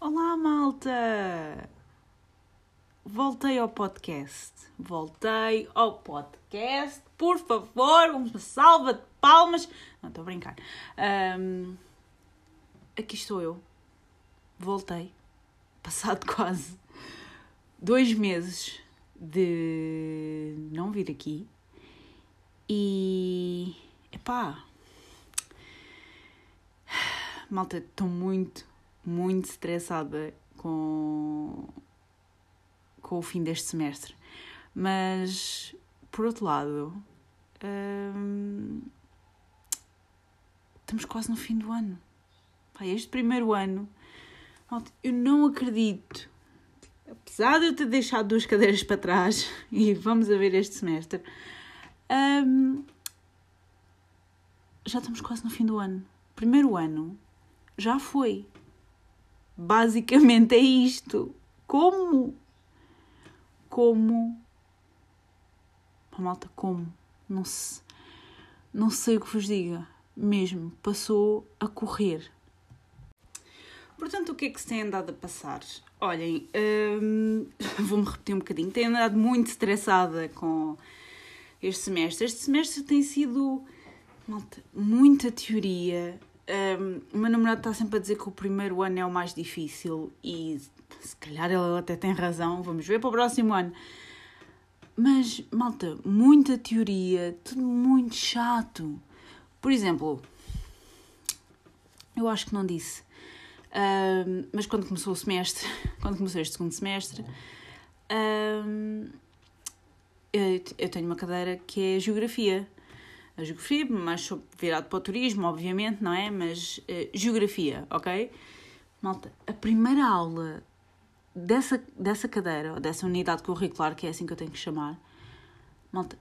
Olá, malta! Voltei ao podcast. Voltei ao podcast. Por favor, uma salva de palmas. Não, estou a brincar. Um, aqui estou eu. Voltei. Passado quase dois meses de não vir aqui. E. Epá. Malta, estou muito, muito estressada com, com o fim deste semestre. Mas, por outro lado, hum, estamos quase no fim do ano. Pá, este primeiro ano, eu não acredito. Apesar de eu ter deixado duas cadeiras para trás, e vamos a ver este semestre, hum, já estamos quase no fim do ano. Primeiro ano já foi. Basicamente é isto. Como? Como? A malta, como? Não, se, não sei o que vos diga. Mesmo, passou a correr. Portanto, o que é que se tem andado a passar? Olhem, hum, vou-me repetir um bocadinho. Tenho andado muito estressada com este semestre. Este semestre tem sido malta, muita teoria, um, o meu namorado está sempre a dizer que o primeiro ano é o mais difícil e se calhar ele até tem razão, vamos ver para o próximo ano. Mas, malta, muita teoria, tudo muito chato. Por exemplo, eu acho que não disse, um, mas quando começou o semestre, quando começou este segundo semestre, um, eu, eu tenho uma cadeira que é Geografia a geografia, mais virado para o turismo, obviamente, não é? Mas uh, geografia, ok? Malta, a primeira aula dessa, dessa cadeira, ou dessa unidade curricular, que é assim que eu tenho que chamar, malta,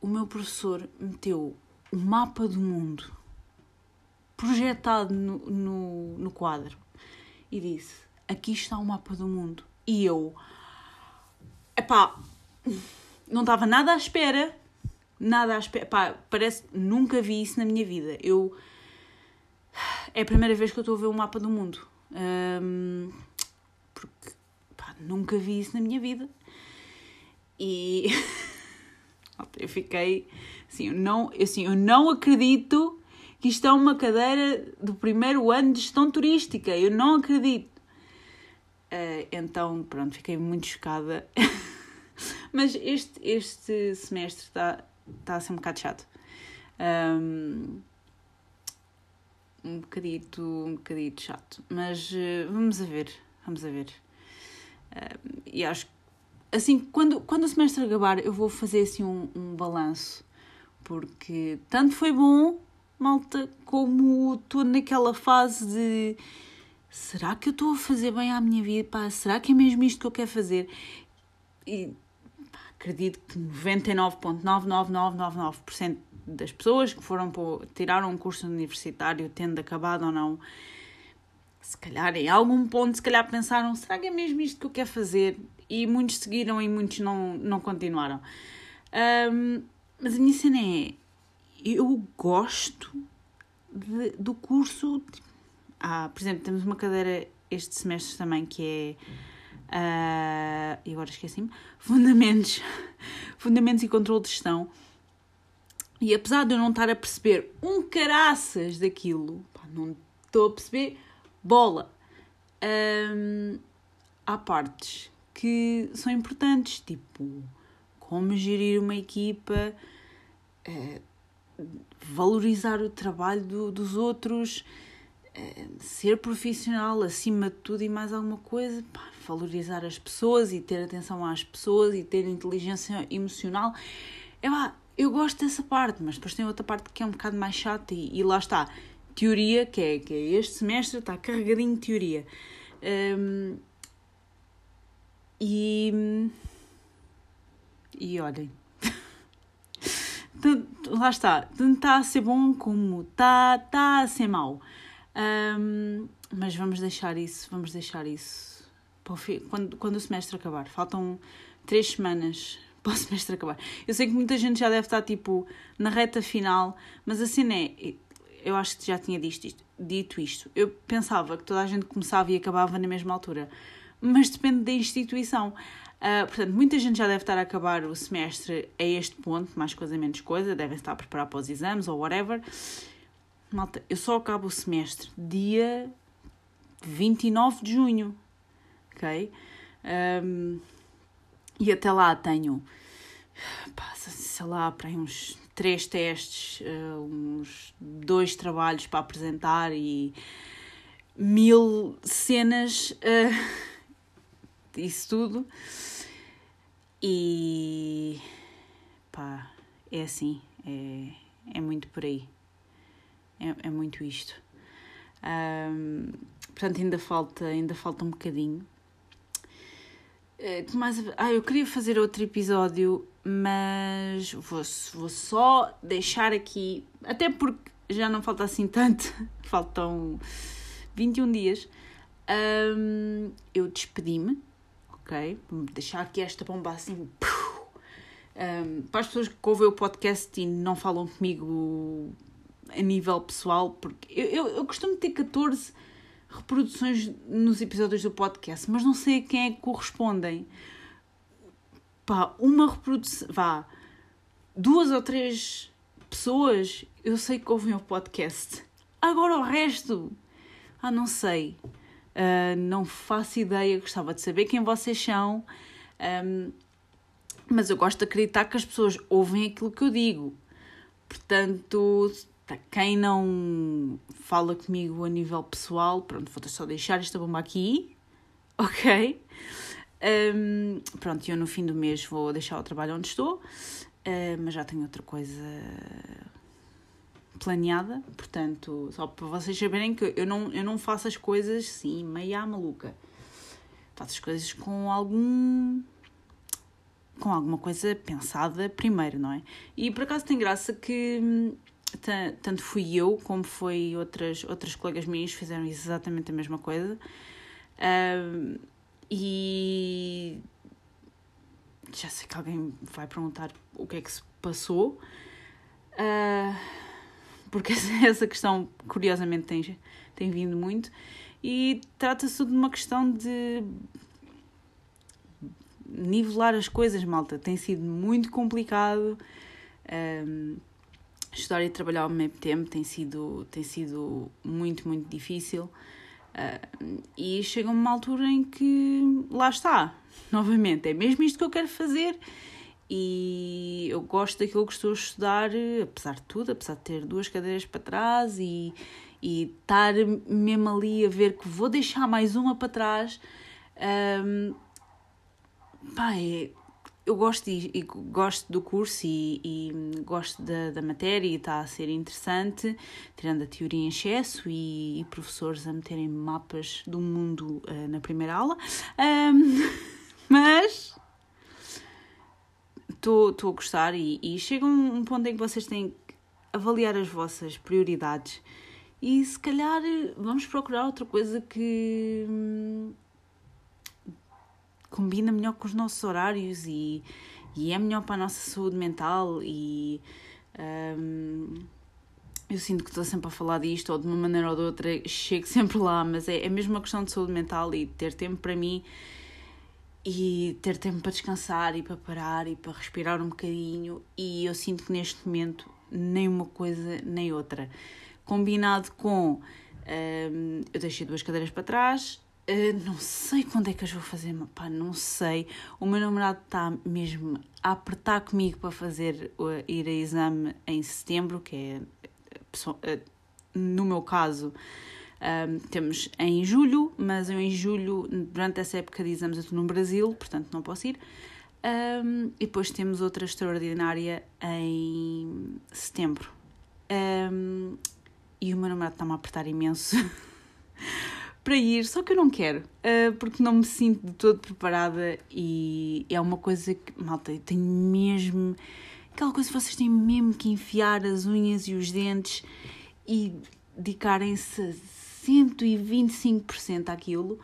o meu professor meteu o mapa do mundo projetado no, no, no quadro e disse: Aqui está o mapa do mundo. E eu, epá, não estava nada à espera nada à espera. Pá, parece nunca vi isso na minha vida. Eu. É a primeira vez que eu estou a ver um mapa do mundo. Um, porque pá, nunca vi isso na minha vida. E. eu fiquei. Assim, eu não, assim, eu não acredito que isto é uma cadeira do primeiro ano de gestão turística. Eu não acredito. Uh, então, pronto, fiquei muito chocada. Mas este, este semestre está está a ser um bocado chato. Um, um bocadito, um bocadito chato. Mas uh, vamos a ver, vamos a ver. Uh, e acho que, assim, quando, quando o semestre acabar, eu vou fazer assim um, um balanço. Porque tanto foi bom, malta, como estou naquela fase de será que eu estou a fazer bem à minha vida? Pá, será que é mesmo isto que eu quero fazer? E acredito que 99,99999% das pessoas que foram tiraram um curso universitário, tendo acabado ou não, se calhar em algum ponto, se calhar pensaram, será que é mesmo isto que eu quero fazer? E muitos seguiram e muitos não, não continuaram. Um, mas a minha cena é, eu gosto de, do curso. Ah, por exemplo, temos uma cadeira este semestre também que é Uh, e agora esqueci-me. Fundamentos, fundamentos e controle de gestão. E apesar de eu não estar a perceber um caraças daquilo, pá, não estou a perceber bola. Um, há partes que são importantes, tipo como gerir uma equipa, uh, valorizar o trabalho do, dos outros, ser profissional acima de tudo e mais alguma coisa. Pá, valorizar as pessoas e ter atenção às pessoas e ter inteligência emocional. Eu, eu gosto dessa parte, mas depois tem outra parte que é um bocado mais chata e, e lá está. Teoria, que é, que é este semestre, está carregadinho de teoria. Um, e. E olhem. lá está. Tanto está a ser bom como está, está a ser mau. Um, mas vamos deixar isso, vamos deixar isso quando, quando o semestre acabar. Faltam três semanas para o semestre acabar. Eu sei que muita gente já deve estar tipo na reta final, mas assim é. eu acho que já tinha dito isto, dito isto. Eu pensava que toda a gente começava e acabava na mesma altura, mas depende da instituição. Uh, portanto, muita gente já deve estar a acabar o semestre a este ponto, mais coisa, menos coisa, devem estar a preparar para os exames ou whatever. Malta, eu só acabo o semestre dia 29 de junho, ok? Um, e até lá tenho, sei lá, para uns três testes, uh, uns dois trabalhos para apresentar e mil cenas, uh, isso tudo. E pá, é assim, é, é muito por aí. É, é muito isto. Um, portanto, ainda falta, ainda falta um bocadinho. Uh, mais, ah, eu queria fazer outro episódio, mas vou, vou só deixar aqui, até porque já não falta assim tanto, faltam 21 dias. Um, eu despedi-me ok? Vou deixar aqui esta bomba assim. Um, para as pessoas que ouvem o podcast e não falam comigo a nível pessoal, porque eu, eu, eu costumo ter 14 reproduções nos episódios do podcast, mas não sei a quem é que correspondem. Pá, uma reprodução. Vá, duas ou três pessoas eu sei que ouvem o podcast. Agora o resto. Ah, não sei. Uh, não faço ideia, gostava de saber quem vocês são, um, mas eu gosto de acreditar que as pessoas ouvem aquilo que eu digo. Portanto, quem não fala comigo a nível pessoal, pronto, vou só deixar esta bomba aqui, ok? Um, pronto, eu no fim do mês vou deixar o trabalho onde estou, uh, mas já tenho outra coisa planeada, portanto, só para vocês saberem que eu não, eu não faço as coisas sim, meia maluca. Faço as coisas com algum. com alguma coisa pensada primeiro, não é? E por acaso tem graça que tanto fui eu como foi outras, outras colegas minhas fizeram exatamente a mesma coisa. E já sei que alguém vai perguntar o que é que se passou. Uh, porque essa questão, curiosamente, tem, tem vindo muito. E trata-se de uma questão de nivelar as coisas, malta. Tem sido muito complicado. Estudar e trabalhar ao mesmo tempo tem sido, tem sido muito, muito difícil. Uh, e chega uma altura em que lá está, novamente, é mesmo isto que eu quero fazer e eu gosto daquilo que estou a estudar, apesar de tudo, apesar de ter duas cadeiras para trás e, e estar mesmo ali a ver que vou deixar mais uma para trás. Um, pá, é, eu gosto, e, e, gosto do curso e, e gosto da, da matéria e está a ser interessante, tirando a teoria em excesso e, e professores a meterem mapas do mundo uh, na primeira aula. Um, mas estou a gostar e, e chega um, um ponto em que vocês têm que avaliar as vossas prioridades e se calhar vamos procurar outra coisa que hum, combina melhor com os nossos horários e, e é melhor para a nossa saúde mental e hum, eu sinto que estou sempre a falar disto ou de uma maneira ou de outra chego sempre lá, mas é, é mesmo uma questão de saúde mental e ter tempo para mim e ter tempo para descansar e para parar e para respirar um bocadinho e eu sinto que neste momento nem uma coisa nem outra. Combinado com hum, eu deixei duas cadeiras para trás uh, não sei quando é que as vou fazer pá, não sei o meu namorado está mesmo a apertar comigo para fazer uh, ir a exame em setembro que é uh, no meu caso um, temos em julho, mas eu em julho, durante essa época de exames, eu estou no Brasil, portanto não posso ir. Um, e depois temos outra extraordinária em setembro. Um, e o meu namorado está-me a apertar imenso para ir, só que eu não quero, uh, porque não me sinto de todo preparada e é uma coisa que, malta, eu tenho mesmo. aquela coisa que vocês têm mesmo que enfiar as unhas e os dentes e dedicarem-se 125% àquilo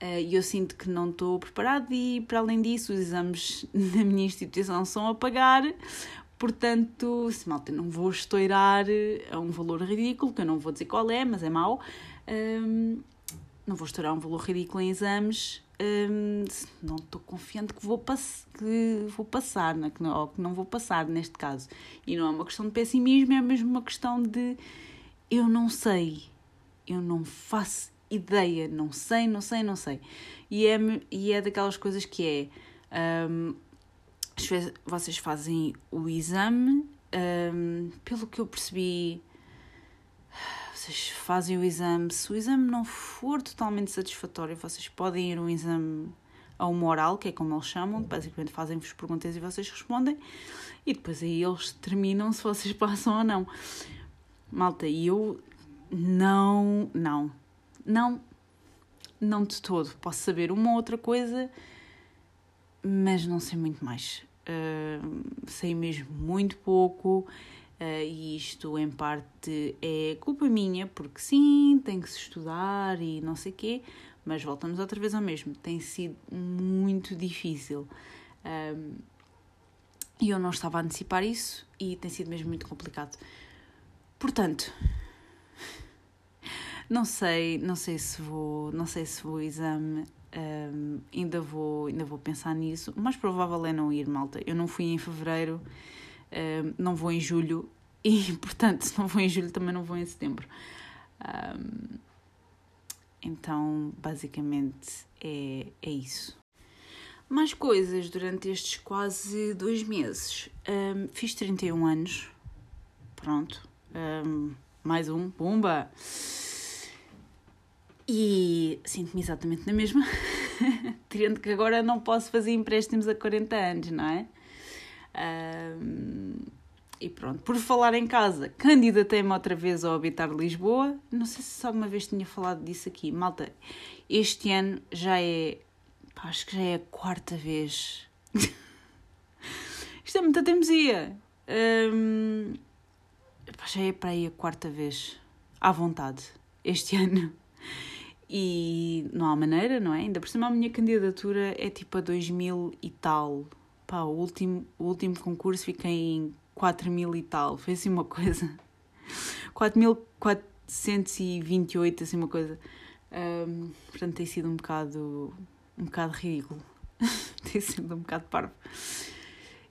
eh, e eu sinto que não estou preparado e para além disso os exames na minha instituição são a pagar Portanto, se malta, não vou estourar a um valor ridículo, que eu não vou dizer qual é, mas é mau. Um, não vou estourar um valor ridículo em exames. Um, não estou confiante que vou, pass que vou passar, né? que não, ou que não vou passar neste caso. E não é uma questão de pessimismo, é mesmo uma questão de eu não sei, eu não faço ideia, não sei, não sei, não sei. E é, e é daquelas coisas que é. Um, vocês fazem o exame, um, pelo que eu percebi, vocês fazem o exame. Se o exame não for totalmente satisfatório, vocês podem ir a um exame a uma oral, que é como eles chamam, basicamente fazem-vos perguntas e vocês respondem, e depois aí eles determinam se vocês passam ou não. Malta, e eu não, não, não, não de todo. Posso saber uma ou outra coisa, mas não sei muito mais. Uh, sei mesmo muito pouco. Uh, e isto em parte é culpa minha, porque sim, tem que se estudar e não sei quê, mas voltamos outra vez ao mesmo. Tem sido muito difícil. E eu não estava a antecipar isso e tem sido mesmo muito complicado. Portanto, não sei, não sei se vou, não sei se vou exame, um, ainda vou, ainda vou pensar nisso. O mais provável é não ir, malta. Eu não fui em fevereiro, não vou em julho e, portanto, se não vou em julho também não vou em setembro. Um, então, basicamente é, é isso. Mais coisas durante estes quase dois meses. Um, fiz 31 anos. Pronto. Um, mais um. Pumba! E sinto-me exatamente na mesma, tirando que agora não posso fazer empréstimos a 40 anos, não é? Um, e pronto, por falar em casa, candidatei-me outra vez ao Habitar Lisboa. Não sei se alguma vez tinha falado disso aqui. Malta, este ano já é. Pá, acho que já é a quarta vez. Isto é muita teimosia. Um, já é para aí a quarta vez. À vontade. Este ano. E não há maneira, não é? Ainda por cima a minha candidatura é tipo a 2000 e tal. Pá, o último, o último concurso fiquei em 4 mil e tal. Foi assim uma coisa. 4.428, assim uma coisa. Um, portanto, tem sido um bocado, um bocado ridículo. tem sido um bocado parvo.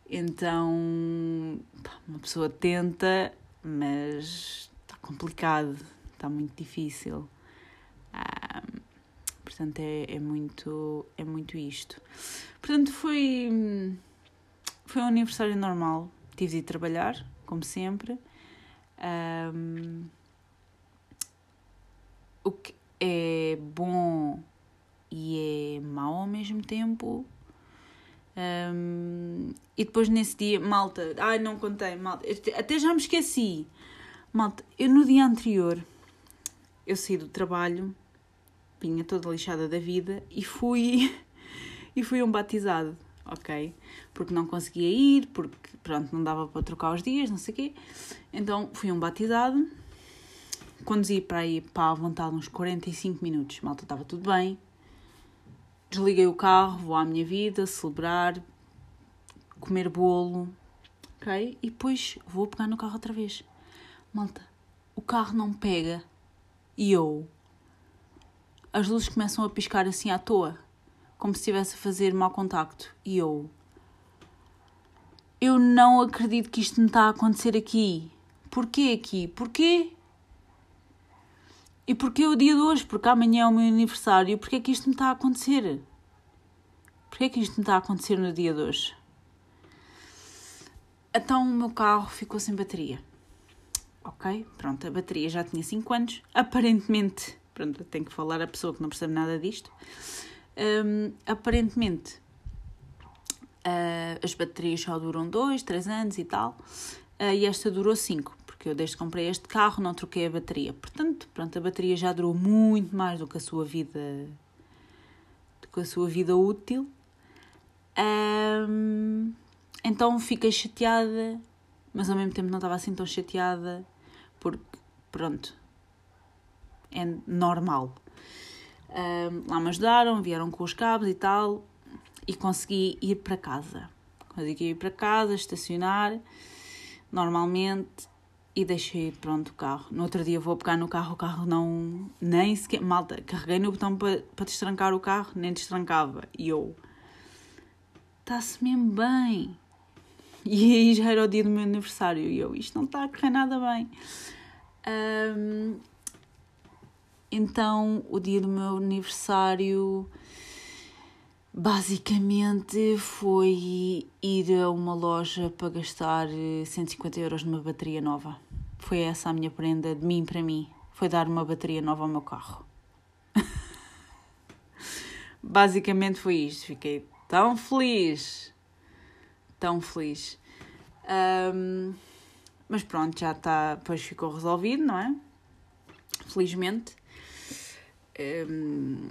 Então, pá, uma pessoa tenta, mas está complicado, está muito difícil. Portanto, é, é, muito, é muito isto. Portanto, foi, foi um aniversário normal. Tive de ir trabalhar, como sempre. Um, o que é bom e é mau ao mesmo tempo. Um, e depois nesse dia, malta, ai não contei, malta, até já me esqueci. Malta, eu no dia anterior eu saí do trabalho vinha toda lixada da vida e fui e fui um batizado, ok? Porque não conseguia ir, porque pronto, não dava para trocar os dias, não sei o quê. Então fui um batizado, conduzi para aí para a vontade uns 45 minutos, malta estava tudo bem. Desliguei o carro, vou à minha vida, celebrar, comer bolo, ok? E depois vou pegar no carro outra vez. Malta, o carro não pega. E eu, as luzes começam a piscar assim à toa, como se estivesse a fazer mau contacto. E eu. Eu não acredito que isto me está a acontecer aqui. Porquê aqui? Porquê? E porquê o dia de hoje? Porque amanhã é o meu aniversário. Porquê é que isto me está a acontecer? Porquê é que isto me está a acontecer no dia de hoje? Então o meu carro ficou sem bateria. Ok, pronto, a bateria já tinha 5 anos. Aparentemente pronto, tenho que falar a pessoa que não percebe nada disto. Um, aparentemente, uh, as baterias só duram 2, 3 anos e tal, uh, e esta durou 5, porque eu desde que comprei este carro não troquei a bateria. Portanto, pronto, a bateria já durou muito mais do que a sua vida, do que a sua vida útil. Um, então fiquei chateada, mas ao mesmo tempo não estava assim tão chateada, porque, pronto, é normal. Um, lá me ajudaram, vieram com os cabos e tal, e consegui ir para casa. Consegui ir para casa, estacionar, normalmente e deixei pronto o carro. No outro dia vou pegar no carro, o carro não. nem sequer. Malta, carreguei no botão para, para destrancar o carro, nem destrancava. E eu. Está-se mesmo bem. E aí já era o dia do meu aniversário e eu, isto não está a correr nada bem. Um, então, o dia do meu aniversário basicamente foi ir a uma loja para gastar 150 euros numa bateria nova. Foi essa a minha prenda de mim para mim. Foi dar uma bateria nova ao meu carro. basicamente foi isto. Fiquei tão feliz. Tão feliz. Um, mas pronto, já está. Depois ficou resolvido, não é? Felizmente. Um,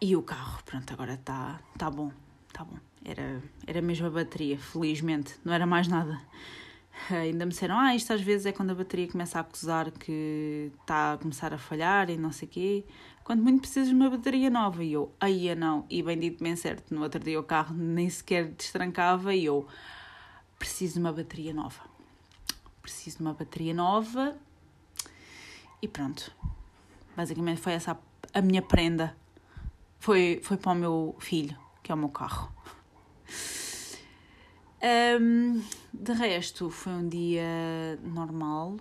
e o carro, pronto, agora está tá bom, está bom. Era, era mesmo a bateria, felizmente, não era mais nada. Ainda me disseram, ah, isto às vezes é quando a bateria começa a acusar que está a começar a falhar e não sei o quê. Quando muito precisas de uma bateria nova. E eu, aí não. E bem dito, bem certo, no outro dia o carro nem sequer destrancava e eu, preciso de uma bateria nova. Preciso de uma bateria nova e pronto. Basicamente foi essa a, a minha prenda foi, foi para o meu filho, que é o meu carro. Um, de resto, foi um dia normal.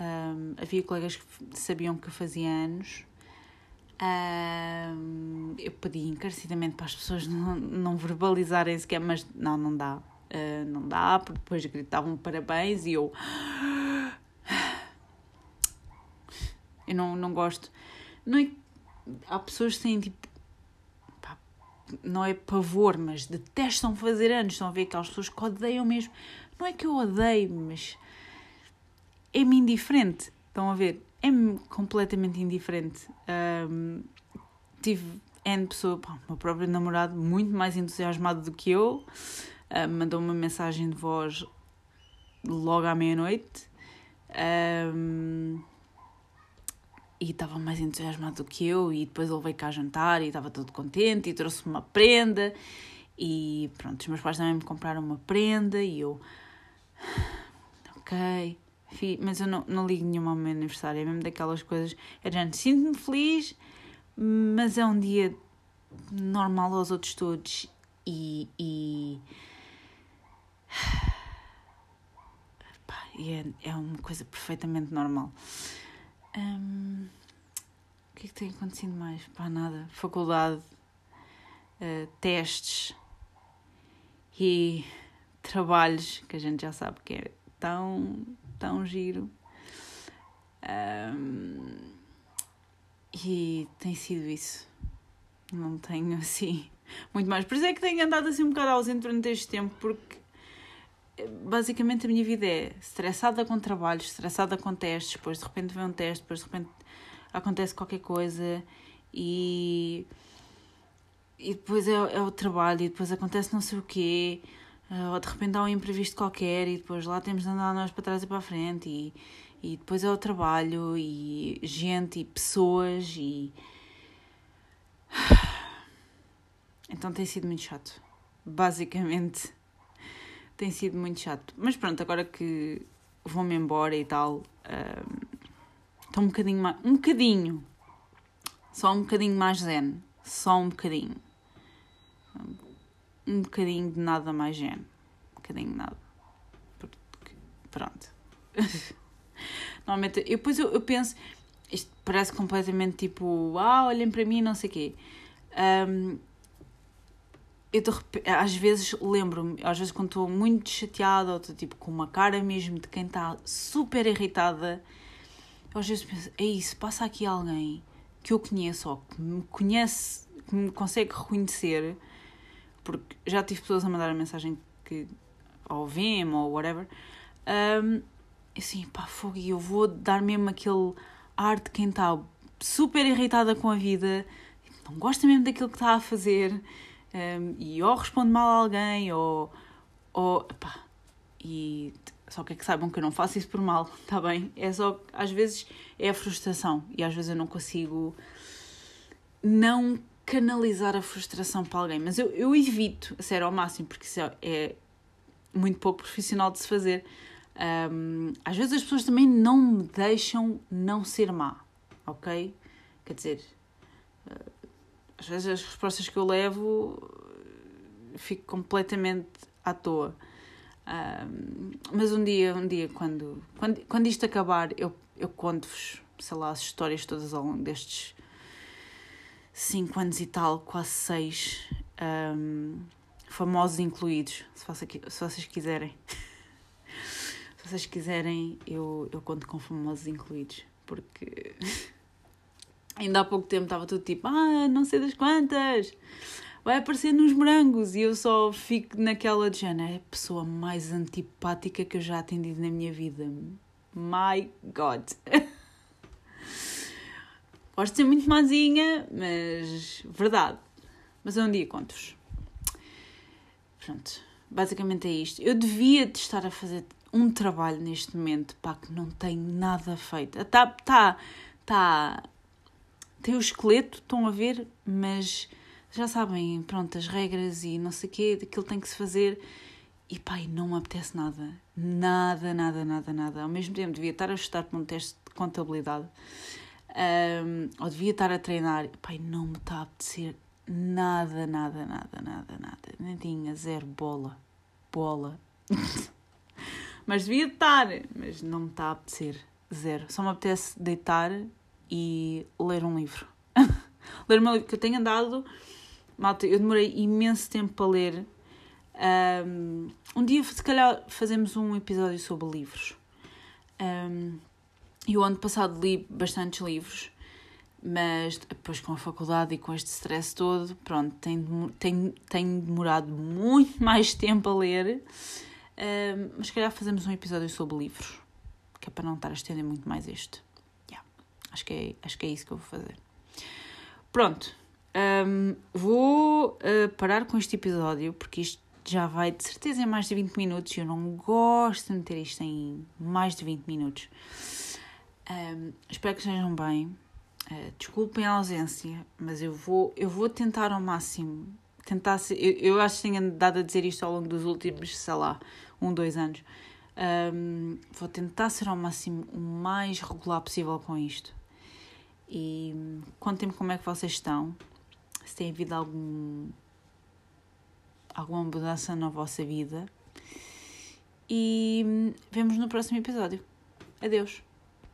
Um, havia colegas que sabiam que fazia anos. Um, eu pedi encarecidamente para as pessoas não, não verbalizarem sequer, mas não, não dá. Uh, não dá, porque depois gritavam parabéns e eu. Eu não, não gosto. Não é há pessoas que têm tipo. Pá, não é pavor, mas detestam fazer anos. Estão a ver aquelas pessoas que odeiam mesmo. Não é que eu odeio, mas é-me indiferente. Estão a ver? É-me completamente indiferente. Um, tive N pessoa, pá, o meu próprio namorado, muito mais entusiasmado do que eu. Uh, mandou uma mensagem de voz logo à meia-noite. Um, e estava mais entusiasmado do que eu e depois ele veio cá jantar e estava todo contente e trouxe-me uma prenda. E pronto, os meus pais também me compraram uma prenda e eu ok mas eu não, não ligo nenhuma ao meu aniversário é mesmo daquelas coisas é gente, sinto-me feliz mas é um dia normal aos outros todos e, e... e é, é uma coisa perfeitamente normal um, o que é que tem acontecido mais? Pá, nada. Faculdade, uh, testes e trabalhos que a gente já sabe que é tão, tão giro. Um, e tem sido isso. Não tenho assim muito mais. Por isso é que tenho andado assim um bocado ausente durante este tempo, porque basicamente a minha vida é estressada com trabalhos, estressada com testes, depois de repente vem um teste, depois de repente acontece qualquer coisa e, e depois é, é o trabalho e depois acontece não sei o quê, eh, ou de repente há um imprevisto qualquer e depois lá temos de andar nós para trás e para a frente e, e depois é o trabalho e gente e pessoas e então tem sido muito chato basicamente tem sido muito chato. Mas pronto, agora que vou-me embora e tal, estou um, um bocadinho mais. Um bocadinho! Só um bocadinho mais zen. Só um bocadinho. Um bocadinho de nada mais zen. Um bocadinho de nada. Porque, pronto. Normalmente, eu, depois eu, eu penso, isto parece completamente tipo, ah, olhem para mim, não sei o quê. Um, eu de repente, às vezes lembro-me, às vezes quando estou muito chateada ou estou tipo com uma cara mesmo de quem está super irritada, eu às vezes penso, é isso, passa aqui alguém que eu conheço ou que me conhece, que me consegue reconhecer, porque já tive pessoas a mandar a mensagem que ou ou whatever, um, assim, pá, fogo, e eu vou dar mesmo aquele ar de quem está super irritada com a vida, não gosta mesmo daquilo que está a fazer um, e ou responde mal a alguém ou. ou pá, e só que é que saibam que eu não faço isso por mal, está bem? É só às vezes é a frustração e às vezes eu não consigo não canalizar a frustração para alguém, mas eu, eu evito, a sério, ao máximo, porque isso é, é muito pouco profissional de se fazer. Um, às vezes as pessoas também não me deixam não ser má, ok? Quer dizer, às vezes as respostas que eu levo fico completamente à toa. Mas um dia, um dia, quando, quando, quando isto acabar, eu, eu conto-vos, sei lá, as histórias todas ao longo destes cinco anos e tal, quase seis, um, famosos incluídos, se vocês quiserem. se vocês quiserem, eu, eu conto com famosos incluídos, porque ainda há pouco tempo estava tudo tipo, ah, não sei das quantas, vai aparecer nos morangos, e eu só fico naquela de Jana, é a pessoa mais antipática que eu já atendi na minha vida. My God. Gosto de ser muito mazinha, mas verdade. Mas é um dia conto-vos. Pronto, basicamente é isto. Eu devia de estar a fazer um trabalho neste momento, pá, que não tenho nada feito. Tá, tá, tá. Tem o esqueleto, estão a ver, mas já sabem, pronto, as regras e não sei o quê, daquilo tem que se fazer. E pá, não me apetece nada. Nada, nada, nada, nada. Ao mesmo tempo, devia estar a estudar um teste de contabilidade um, ou devia estar a treinar, pai, não me está a apetecer nada, nada, nada, nada, nada. Nem tinha zero bola. Bola. mas devia estar, mas não me está a apetecer zero. Só me apetece deitar e ler um livro. ler um livro que eu tenho andado. Malta, eu demorei imenso tempo para ler. Um, um dia, se calhar, fazemos um episódio sobre livros. Um, e o ano passado li bastantes livros, mas depois com a faculdade e com este stress todo, pronto, tenho, tenho, tenho demorado muito mais tempo a ler. Uh, mas se calhar fazemos um episódio sobre livros, que é para não estar a estender muito mais este. Acho, que é, acho que é isso que eu vou fazer. Pronto, um, vou uh, parar com este episódio, porque isto já vai de certeza em mais de 20 minutos e eu não gosto de meter isto em mais de 20 minutos. Um, espero que estejam bem. Uh, desculpem a ausência, mas eu vou, eu vou tentar ao máximo. Tentar ser, eu, eu acho que tenho andado a dizer isto ao longo dos últimos, sei lá, um, dois anos. Um, vou tentar ser ao máximo o mais regular possível com isto. E contem-me como é que vocês estão. Se tem havido algum, alguma mudança na vossa vida. E vemos no próximo episódio. Adeus.